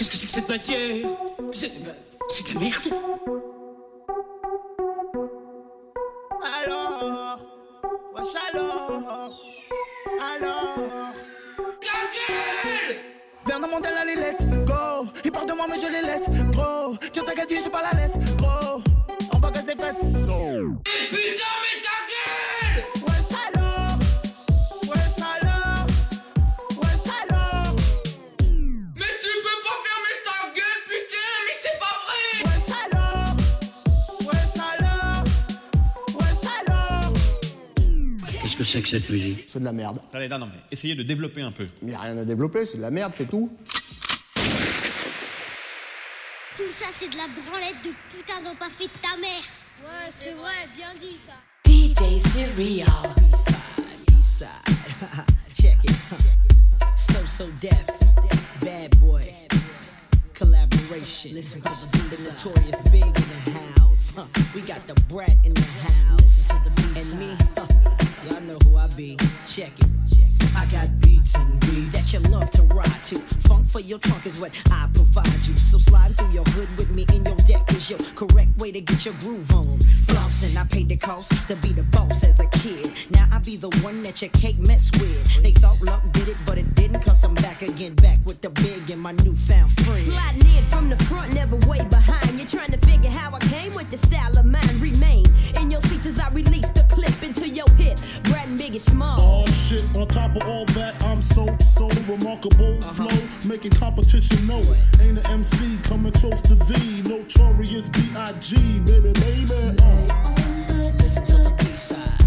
Qu'est-ce que c'est que cette matière? C'est de la merde. Cette musique C'est de la merde. Allez, non, non, mais essayez de développer un peu. Il n'y a rien à développer, c'est de la merde, c'est tout. Tout ça, c'est de la branlette de putain d'en pas fait de ta mère. Ouais, c'est vrai, bien dit ça. DJ Cereal. Check it. So so deaf. Bad boy. Collaboration. Listen to the beat. The notorious big in the house. Huh. We got the brat in the house. And me, huh. Y'all know who I be. Check it. I got beats and beats that you love to ride to. Funk for your trunk is what I provide you. So slide through your hood with me in your deck is your correct way to get your groove on. Flossing, I paid the cost to be the boss as a kid. Now I be the one that your cake mess with. They thought luck did it, but it didn't. Cause I'm back again, back with the big and my newfound friend. Sliding in from the front, never way behind. You're trying to figure how I came with the style of mine. Remain in your seats as I release the clip into your hip. Brat and Biggie Small. Oh shit, on top of all that, I'm so, so remarkable. Flow, making competition know. Ain't an MC coming close to thee. Notorious B.I.G. Baby, baby. Uh. Listen to the B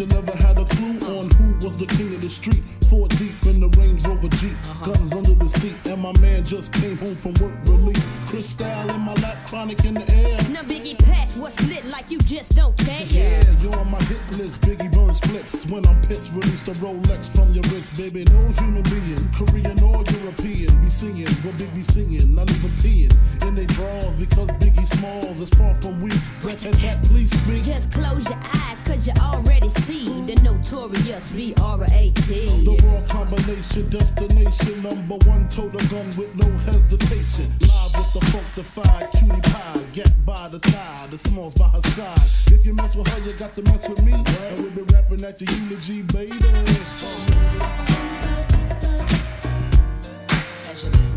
never you never had a clue on who was the king of the street. Four deep in the Range Rover Jeep, guns under the seat, and my man just came home from work release. Crystal in my lap, chronic in the air. Now Biggie Pass, what's lit like you just don't care. Yeah, you're on my hit list. Biggie burn splits when I'm pissed. Release the Rolex from your wrist, baby. No human being, Korean or European, be singing what Big be singing. Not even peeing in they drawers because Biggie Smalls is far from weak. Rat tat, please speak. Just close your eyes, cause you already see the notorious B.R.A.T. The world combination, destination, number one, total gun with no hesitation. Live with the funkified cutie pie, get by the tie, the smalls by her side. If you mess with her, you got to mess with me. And we'll be rapping at your eulogy, baby. As you listen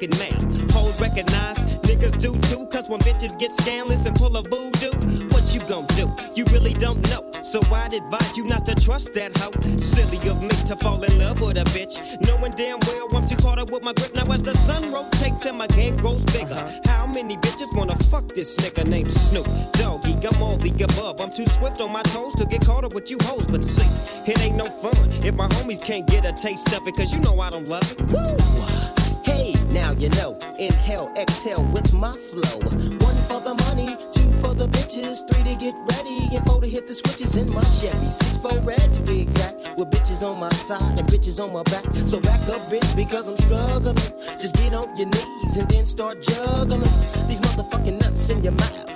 motherfucking mouth? Hoes recognize, niggas do too, cause when bitches get scandalous and pull a voodoo, what you gon' do? You really don't know. So I'd advise you not to trust that hoe. Silly of me to fall in love with a bitch. Knowing damn well I'm too caught up with my grip. Now as the sun rotates and my game grows bigger. How many bitches wanna fuck this nigga named Snoop Doggy? I'm all the above. I'm too swift on my toes to get caught up with you hoes. But see, it ain't no fun if my homies can't get a taste of it. Cause you know I don't love it. Get ready, and four to hit the switches in my Chevy. Six for red to be exact, with bitches on my side and bitches on my back. So back up, bitch, because I'm struggling. Just get on your knees and then start juggling these motherfucking nuts in your mouth.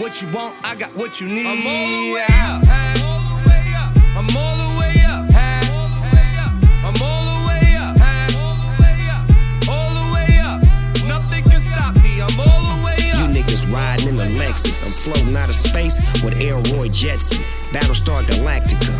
What you want, I got what you need. I'm all the way up. All the way up. I'm all the way up. I'm all the way up. All the way up. Nothing can stop me. I'm all the way up. You niggas riding in the Lexus. I'm floating out of space with Elroy Jetson. Battlestar Galactica.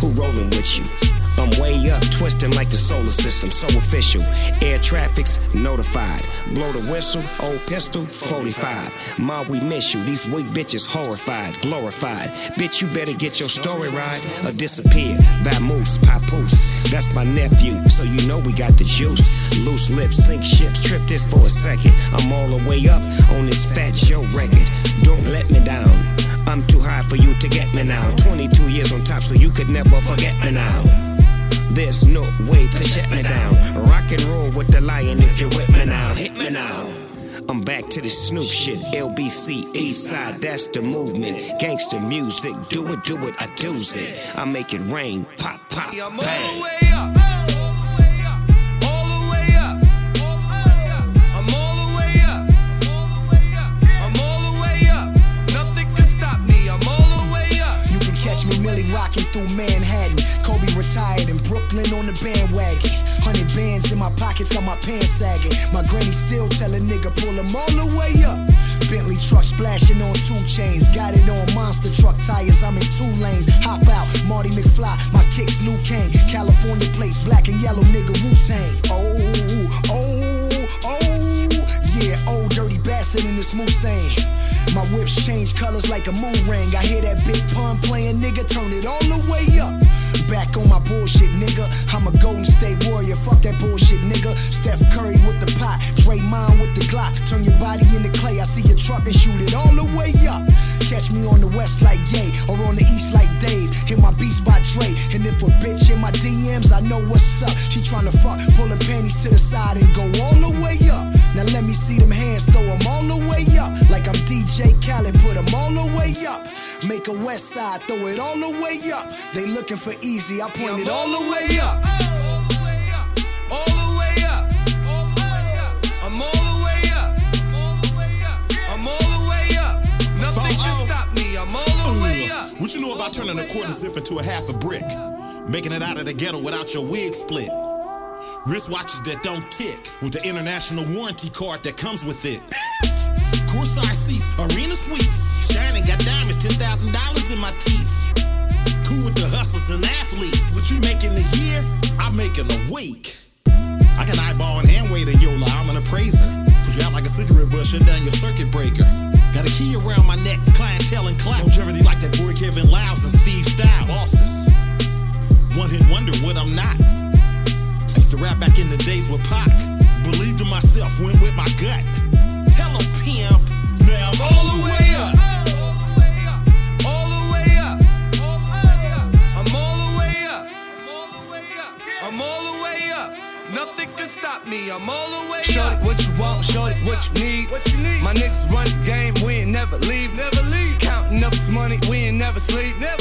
Who rolling with you? I'm way up, twisting like the solar system, so official. Air traffic's notified. Blow the whistle, old pistol, 45. Ma, we miss you. These weak bitches horrified, glorified. Bitch, you better get your story right or disappear. Vamoose, papoose. That's my nephew, so you know we got the juice. Loose lips, sink ships, trip this for a second. I'm all the way up on this Fat Joe record. Don't let me down. I'm too high for you to get me now. 22 years on top, so you could never forget me now. There's no way to shut me down. Rock and roll with the lion if you're with me now. Hit me now. I'm back to the Snoop shit. LBC, Eastside, that's the movement. Gangster music, do it, do it, I do it. I make it rain, pop, pop, bang. I'm all the way up. Millie rocking through Manhattan, retired in Brooklyn on the bandwagon. Hundred bands in my pockets, got my pants sagging. My granny still tell a nigga pull them all the way up. Bentley truck splashing on two chains. Got it on monster truck tires. I'm in two lanes. Hop out, Marty McFly. My kicks Luke Cage. California plates, black and yellow nigga Wu Tang. Oh, oh, oh. Yeah, old dirty bastard in this Mulsanne. My whips change colors like a moon ring. I hear that big pun playing, nigga. Turn it all the way up. Back on my bullshit, nigga. I'm a Golden State Warrior. Fuck that bullshit, nigga. Steph Curry with the pot. Draymond with the Glock. Turn your body into clay. I see your truck and shoot it all the way up. Catch me on the west like Gay or on the east like Dave. Hit my beats by Dre. And if a bitch in my DMs, I know what's up. She tryna fuck, pulling panties to the side and go all the way up. Now let me see them hands, throw them all the way up. Like I'm DJ Khaled, put them all the way up. Make a west side, throw it all the way up. They looking for easy, I point it all the way up. All the way up. I'm all the way up. I'm all the way up. Nothing can stop me. I'm all the way up. What you know about turning a quarter zip into a half a brick? Making it out of the ghetto without your wig split. Wristwatches that don't tick with the international warranty card that comes with it. Courtside seats, arena suites. Shining, got diamonds, $10,000 in my teeth. Cool with the hustlers and athletes. What you make in a year, I make in a week. I can eyeball and hand wait a Yola, I'm an appraiser. Put you out like a cigarette butt, shut down your circuit breaker. Got a key around my neck, clientele and clout. Longevity like that boy Kevin Liles and Steve Stoute. Bosses. One hit wonder what I'm not. Used to rap back in the days with Pac. Believed in myself, went with my gut. Tell 'em, pimp. Now I'm all the way up. All the way up. I'm all the way up. I'm all the way up. Nothing can stop me. I'm all the way Shorty, up. what you want, shorty, what you need. What you need? My niggas run the game, we ain't never leave. Never leave. Counting up this money, we ain't never sleep. Never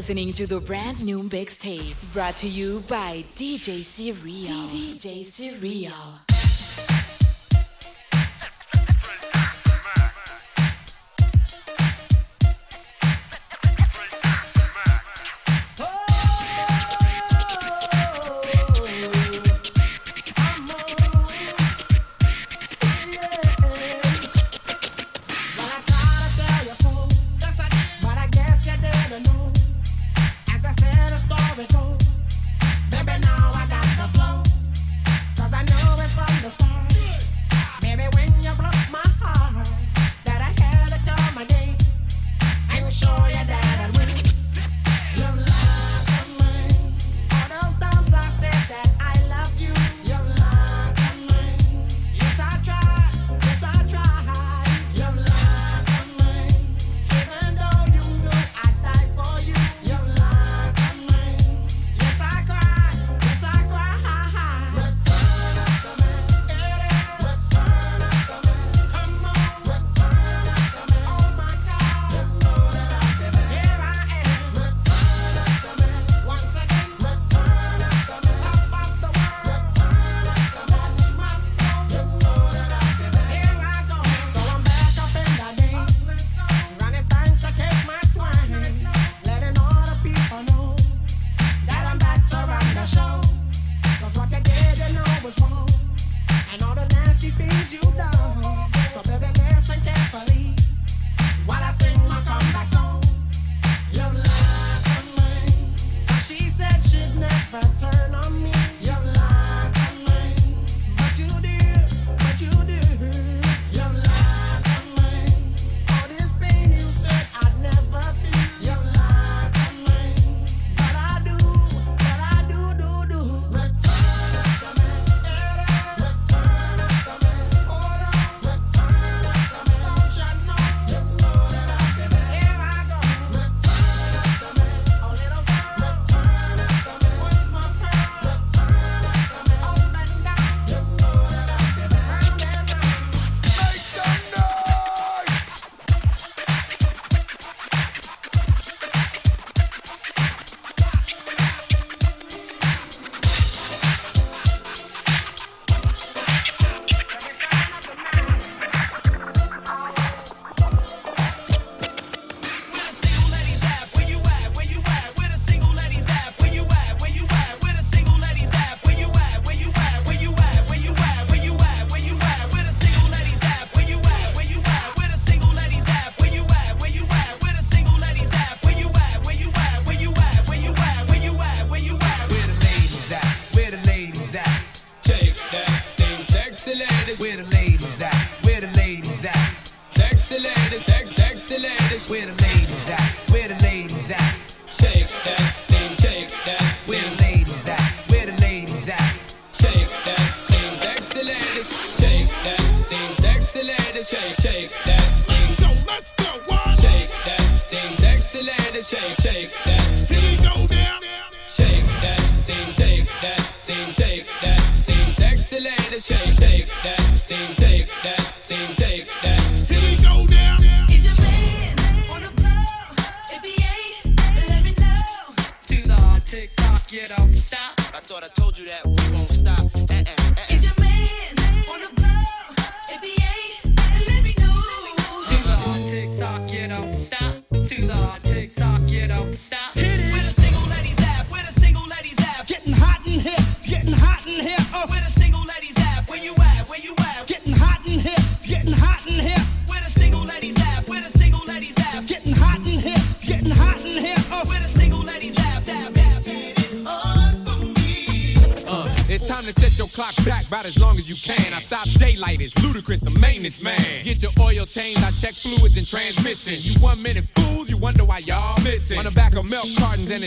listening to the brand new mixtape brought to you by DJ Serial. DJ Serial.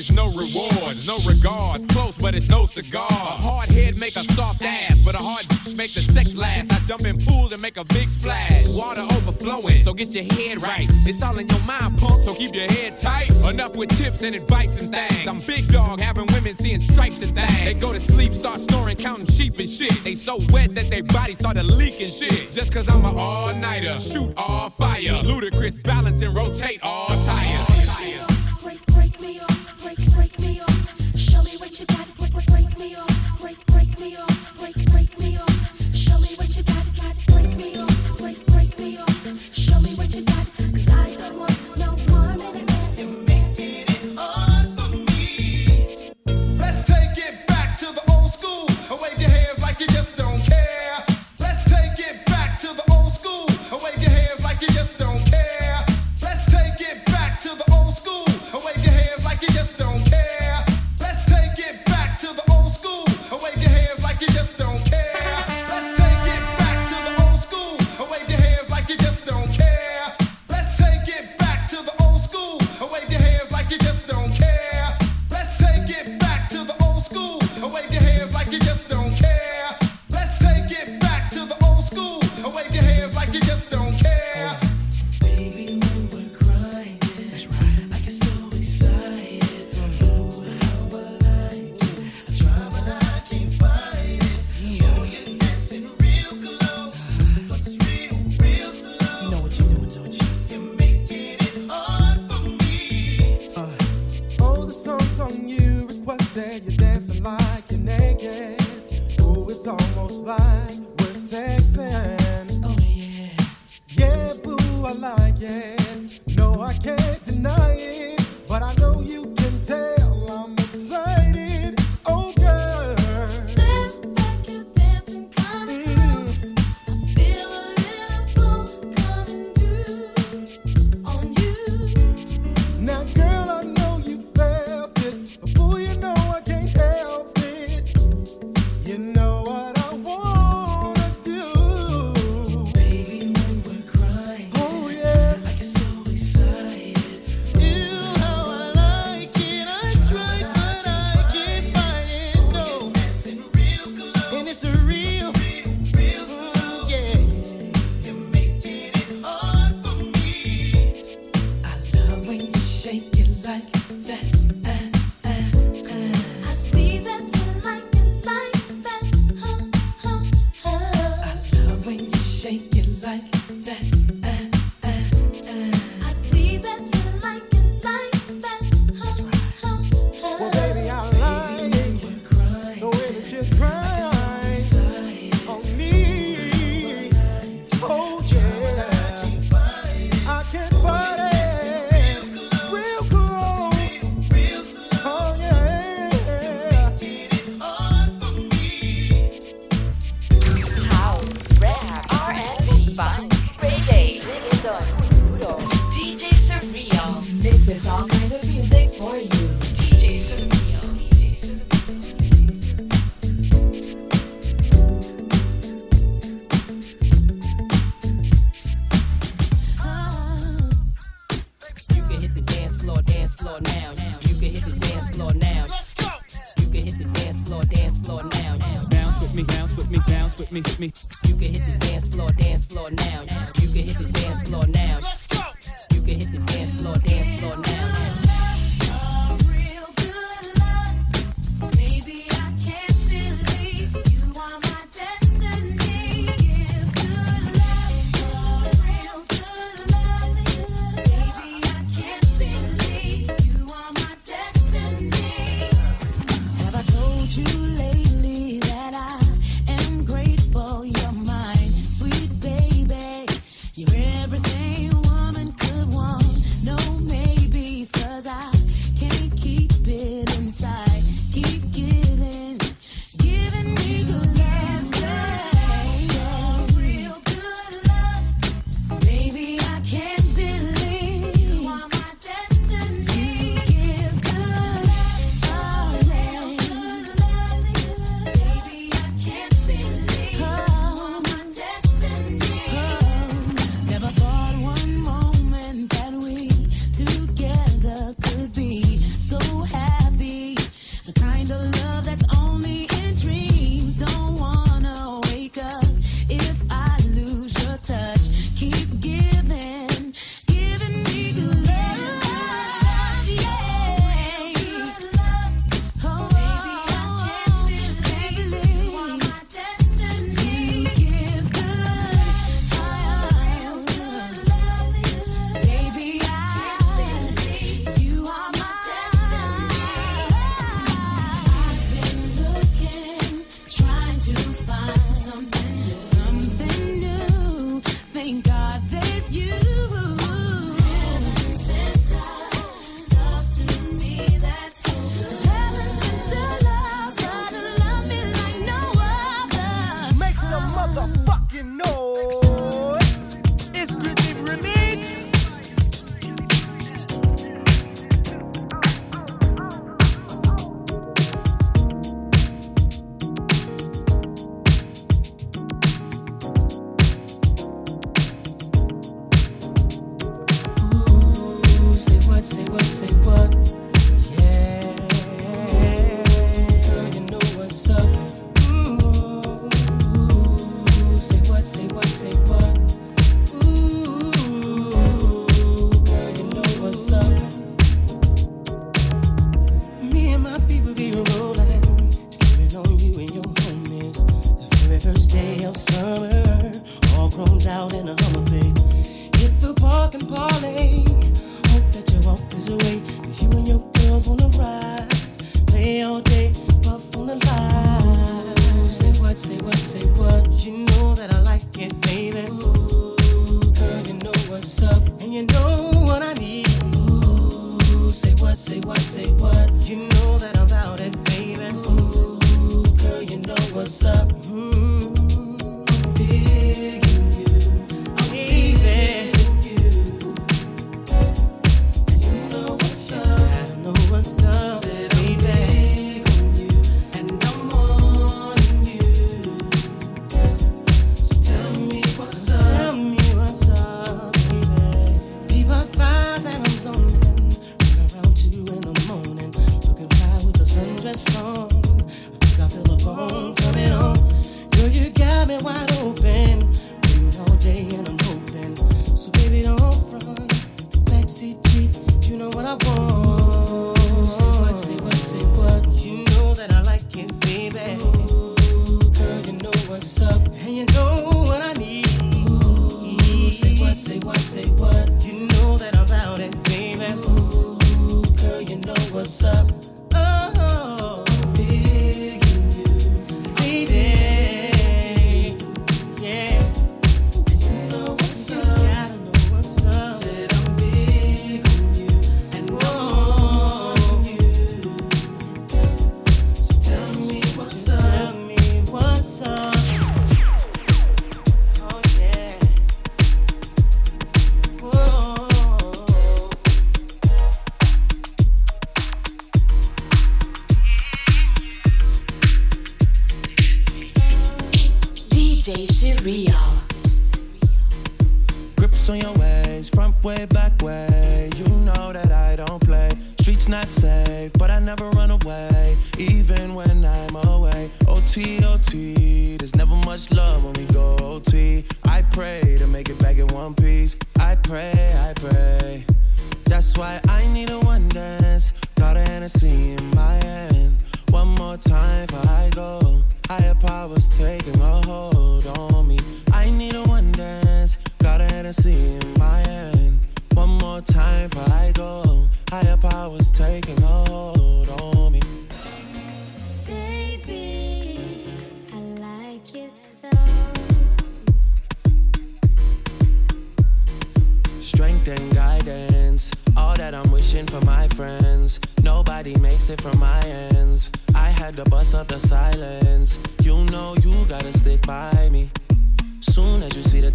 is no rewards, no regards. Close, but it's no cigar. A hard head make a soft ass, but a hard make the sex last. I jump in pools and make a big splash. Water overflowing, so get your head right. It's all in your mind, punk, so keep your head tight. Enough with tips and advice and things. I'm big dog, having women seeing stripes and things. They go to sleep, start snoring, counting sheep and shit. They so wet that their bodies started leaking shit. Just cause I'm an all nighter, shoot all fire. Ludicrous balance and rotate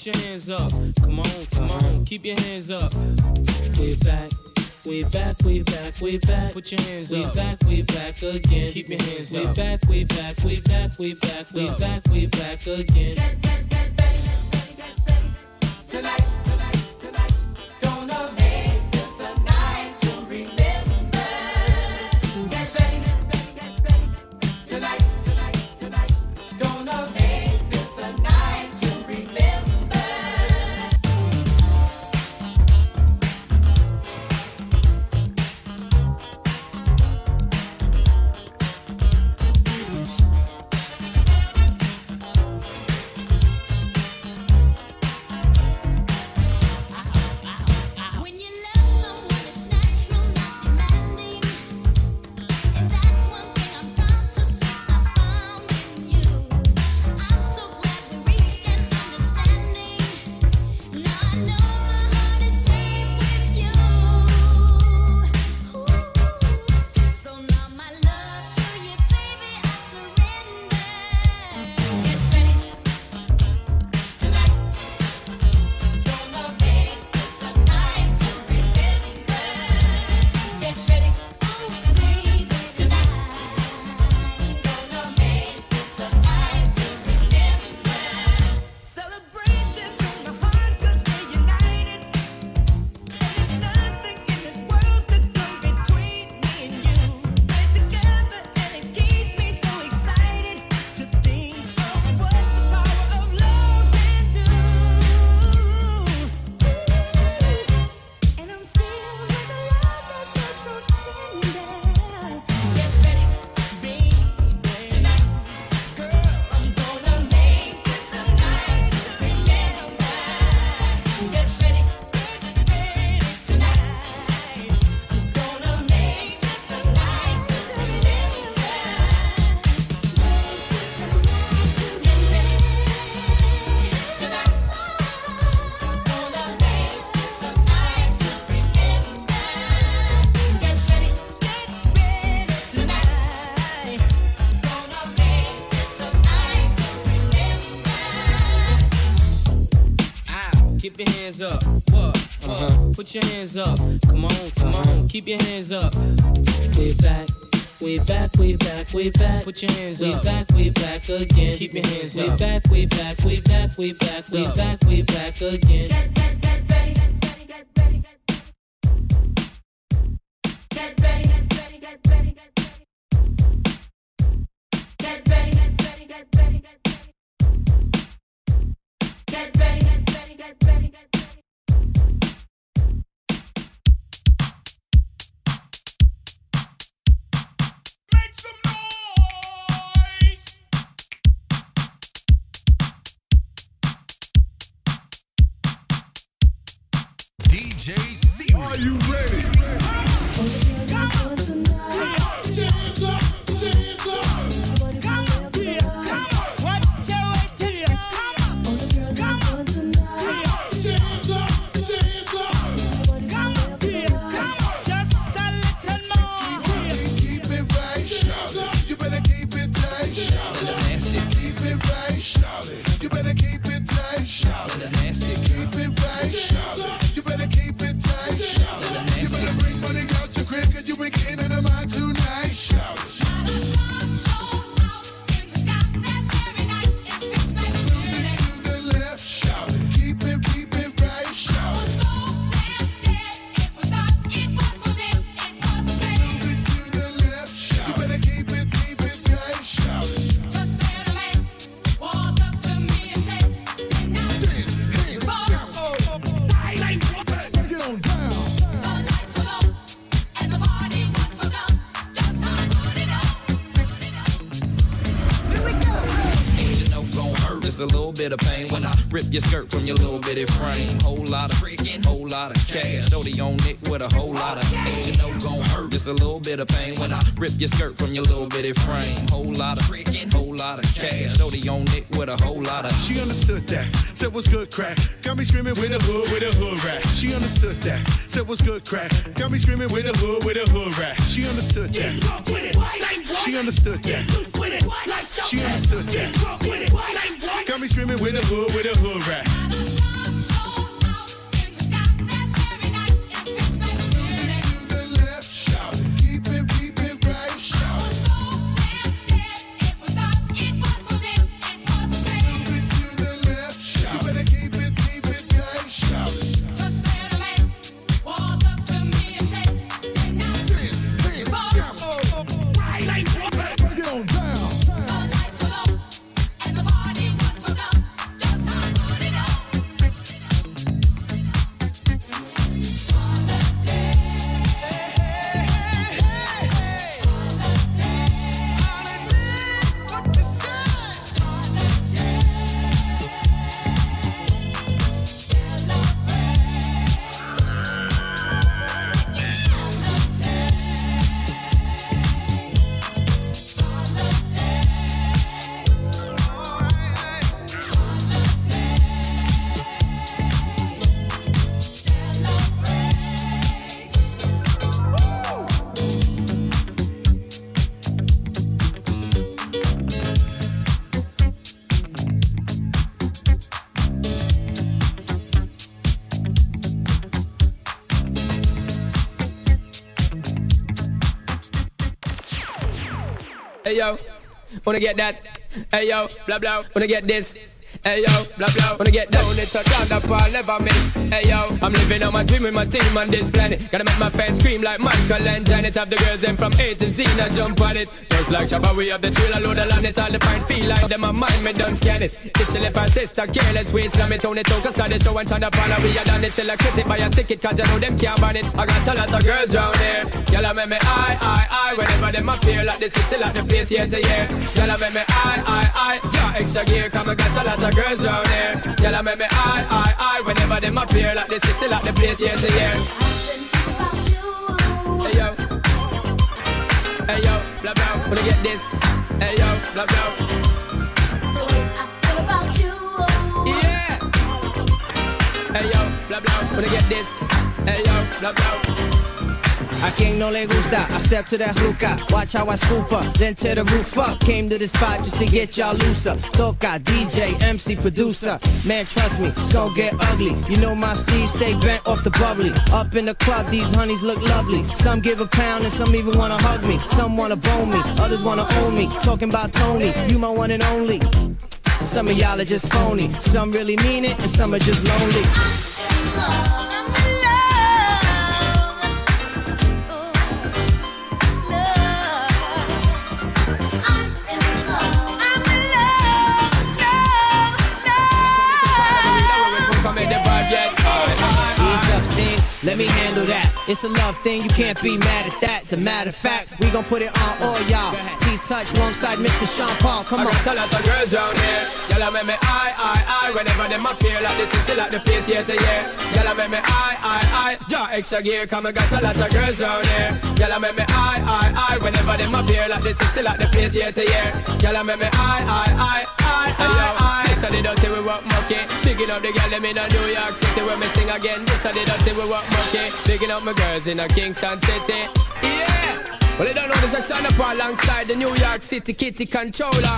put your hands up. Come on, come on, keep your hands up. Way back, we back, we back, we back. Put your hands way up. Way back, we back again. Keep your hands way up. We back, we back, we back, we back, we back, we back again. Get, get, get, baby, baby, baby, baby. Tonight, tonight. Hands up. Come on, come on. Keep your hands up. Way back. Way back, way back, way back. Put your hands Way up. back, way back again. Keep your hands way up. back, way back, way back, way back, way Up. back, way back again. DJ C. Are you rip your skirt from your little bitty frame. Whole lot of freaking, whole lot of cash. Shorty on it with a whole lot of. Ain't you know gon' hurt? It's a little bit of pain when I rip your skirt from your little bitty frame. Whole lot of freaking, whole lot of cash. Shorty on it with a whole lot of. She understood that. Said what's good crack. Got me screaming with a hood with a hood rat. She understood that. Said what's good crack. Got me screaming with a hood with a hood rat. She understood that. She understood that. She understood that. Got me screaming with a hood with a hood rat. Hey yo, wanna get that? Hey yo, blah blah, wanna get this? Hey yo, blah blah, wanna get down it, touch on the ball, never miss. Hey yo, I'm living on my dream with my team on this planet. Gotta make my fans scream like Michael and Janet. Have the girls them from A to Z and jump on it. Just like Shabba, we have the trailer load on it. All the fine feel like them a mind, me done scan it. It's left our sister, careless, we slam it on it. Don't start the show and try to follow. We are done it till I critic buy a ticket, cause you know them can't ban it. I got a lot of girls round here. Y'all make me I, I, I, whenever them appear like the city, like the place year to year. Y'all make me I, I, I, yeah, extra gear, come I got a lot of girls round here. Y'all make me I, I, I, whenever them appear like the city, like the place year to year. Hey yo, hey yo, blah blah, wanna get this? Hey yo, blah blah. Yeah. Hey yo, blah blah, wanna get this? Hey yo, blah blah. A quien no le gusta, I step to that hookah. Watch how I scoop up, then tear the roof up. Came to the spot just to get y'all looser. Toca, DJ, MC, producer. Man, trust me, it's gonna get ugly. You know my sleeve stay bent off the bubbly. Up in the club, these honeys look lovely. Some give a pound and some even wanna hug me. Some wanna bone me, others wanna own me. Talking about Tony, you my one and only. Some of y'all are just phony. Some really mean it, and some are just lonely. Let me handle that. It's a love thing, you can't be mad at that. As a matter of fact, we gon' put it on all y'all. T-Touch alongside Mr. Sean Paul. Come I on. got a lot of girls down here. Y'all make me I, I, I. Whenever them appear like this, is still at the place year to year. Y'all make me I, I, I. Jaw extra gear, come I got a lot of girls down here. Y'all make me I, I, I. Whenever them appear like this, is still at the place year to year. Y'all make me I, I, I, I, I, I. This are the dirty we work monkey. Picking up the girl them in a New York City when me sing again. This are the dirty we work monkey. Picking up my girls in a Kingston City. Yeah. Well, they don't know this a China alongside the New York City Kitty controller.